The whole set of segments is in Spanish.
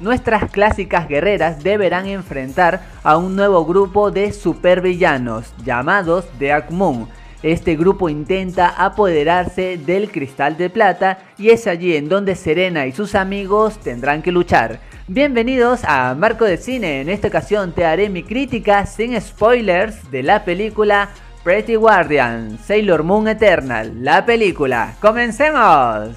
Nuestras clásicas guerreras deberán enfrentar a un nuevo grupo de supervillanos llamados The Moon. Este grupo intenta apoderarse del cristal de plata y es allí en donde Serena y sus amigos tendrán que luchar. Bienvenidos a Marco de Cine, en esta ocasión te haré mi crítica sin spoilers de la película Pretty Guardian, Sailor Moon Eternal, la película. ¡Comencemos!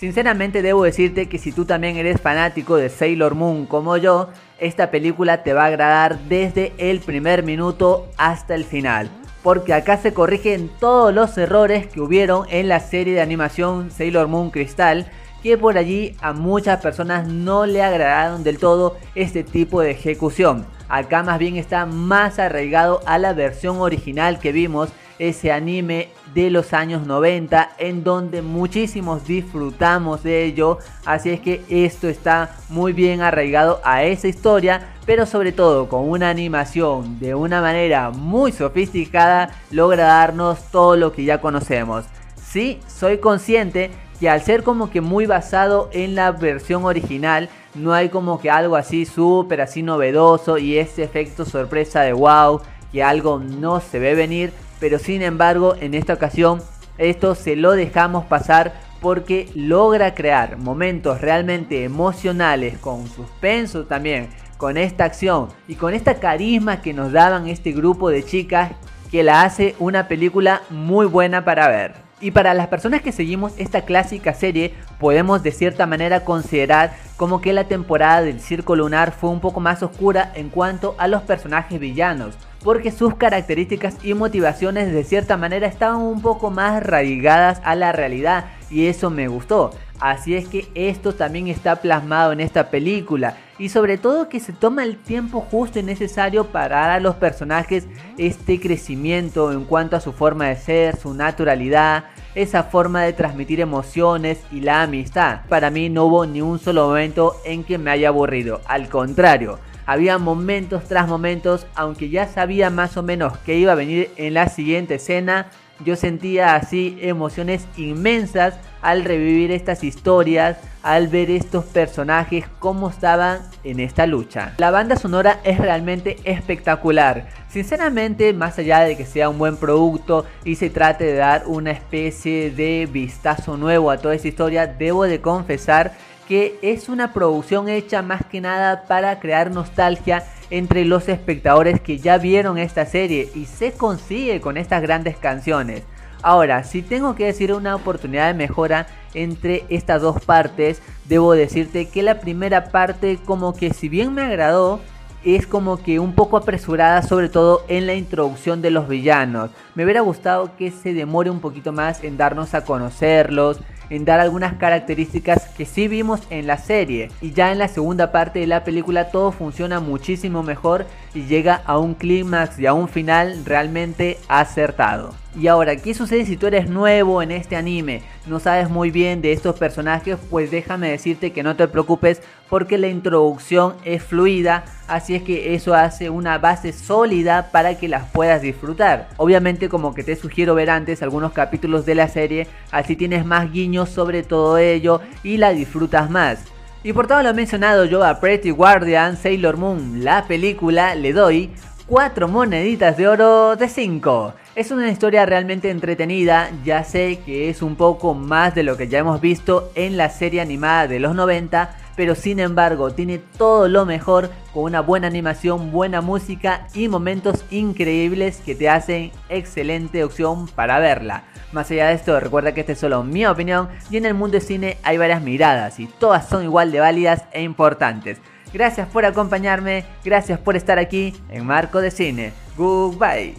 Sinceramente debo decirte que si tú también eres fanático de Sailor Moon como yo, esta película te va a agradar desde el primer minuto hasta el final. Porque acá se corrigen todos los errores que hubieron en la serie de animación Sailor Moon Crystal que por allí a muchas personas no le agradaron del todo este tipo de ejecución. Acá más bien está más arraigado a la versión original que vimos ese anime de los años 90 en donde muchísimos disfrutamos de ello. Así es que esto está muy bien arraigado a esa historia, pero sobre todo con una animación de una manera muy sofisticada logra darnos todo lo que ya conocemos. Sí, soy consciente que al ser como que muy basado en la versión original, no hay como que algo así súper así novedoso y ese efecto sorpresa de wow, que algo no se ve venir, pero sin embargo en esta ocasión esto se lo dejamos pasar porque logra crear momentos realmente emocionales con suspenso también, con esta acción y con esta carisma que nos daban este grupo de chicas que la hace una película muy buena para ver. Y para las personas que seguimos esta clásica serie, podemos de cierta manera considerar como que la temporada del Circo Lunar fue un poco más oscura en cuanto a los personajes villanos, porque sus características y motivaciones de cierta manera estaban un poco más arraigadas a la realidad y eso me gustó. Así es que esto también está plasmado en esta película y sobre todo que se toma el tiempo justo y necesario para dar a los personajes este crecimiento en cuanto a su forma de ser, su naturalidad, esa forma de transmitir emociones y la amistad. Para mí no hubo ni un solo momento en que me haya aburrido, al contrario. Había momentos tras momentos, aunque ya sabía más o menos que iba a venir en la siguiente escena, yo sentía así emociones inmensas al revivir estas historias, al ver estos personajes cómo estaban en esta lucha. La banda sonora es realmente espectacular. Sinceramente, más allá de que sea un buen producto y se trate de dar una especie de vistazo nuevo a toda esta historia, debo de confesar que es una producción hecha más que nada para crear nostalgia entre los espectadores que ya vieron esta serie y se consigue con estas grandes canciones. Ahora, si tengo que decir una oportunidad de mejora entre estas dos partes, debo decirte que la primera parte como que si bien me agradó, es como que un poco apresurada, sobre todo en la introducción de los villanos. Me hubiera gustado que se demore un poquito más en darnos a conocerlos, en dar algunas características que sí vimos en la serie. Y ya en la segunda parte de la película todo funciona muchísimo mejor y llega a un clímax y a un final realmente acertado. Y ahora, ¿qué sucede si tú eres nuevo en este anime? No sabes muy bien de estos personajes, pues déjame decirte que no te preocupes porque la introducción es fluida, así es que eso hace una base sólida para que las puedas disfrutar. Obviamente como que te sugiero ver antes algunos capítulos de la serie, así tienes más guiños sobre todo ello y la disfrutas más. Y por todo lo mencionado yo a Pretty Guardian Sailor Moon, la película, le doy 4 moneditas de oro de 5. Es una historia realmente entretenida, ya sé que es un poco más de lo que ya hemos visto en la serie animada de los 90, pero sin embargo tiene todo lo mejor con una buena animación, buena música y momentos increíbles que te hacen excelente opción para verla. Más allá de esto, recuerda que esta es solo mi opinión y en el mundo de cine hay varias miradas y todas son igual de válidas e importantes. Gracias por acompañarme, gracias por estar aquí en Marco de Cine. Goodbye.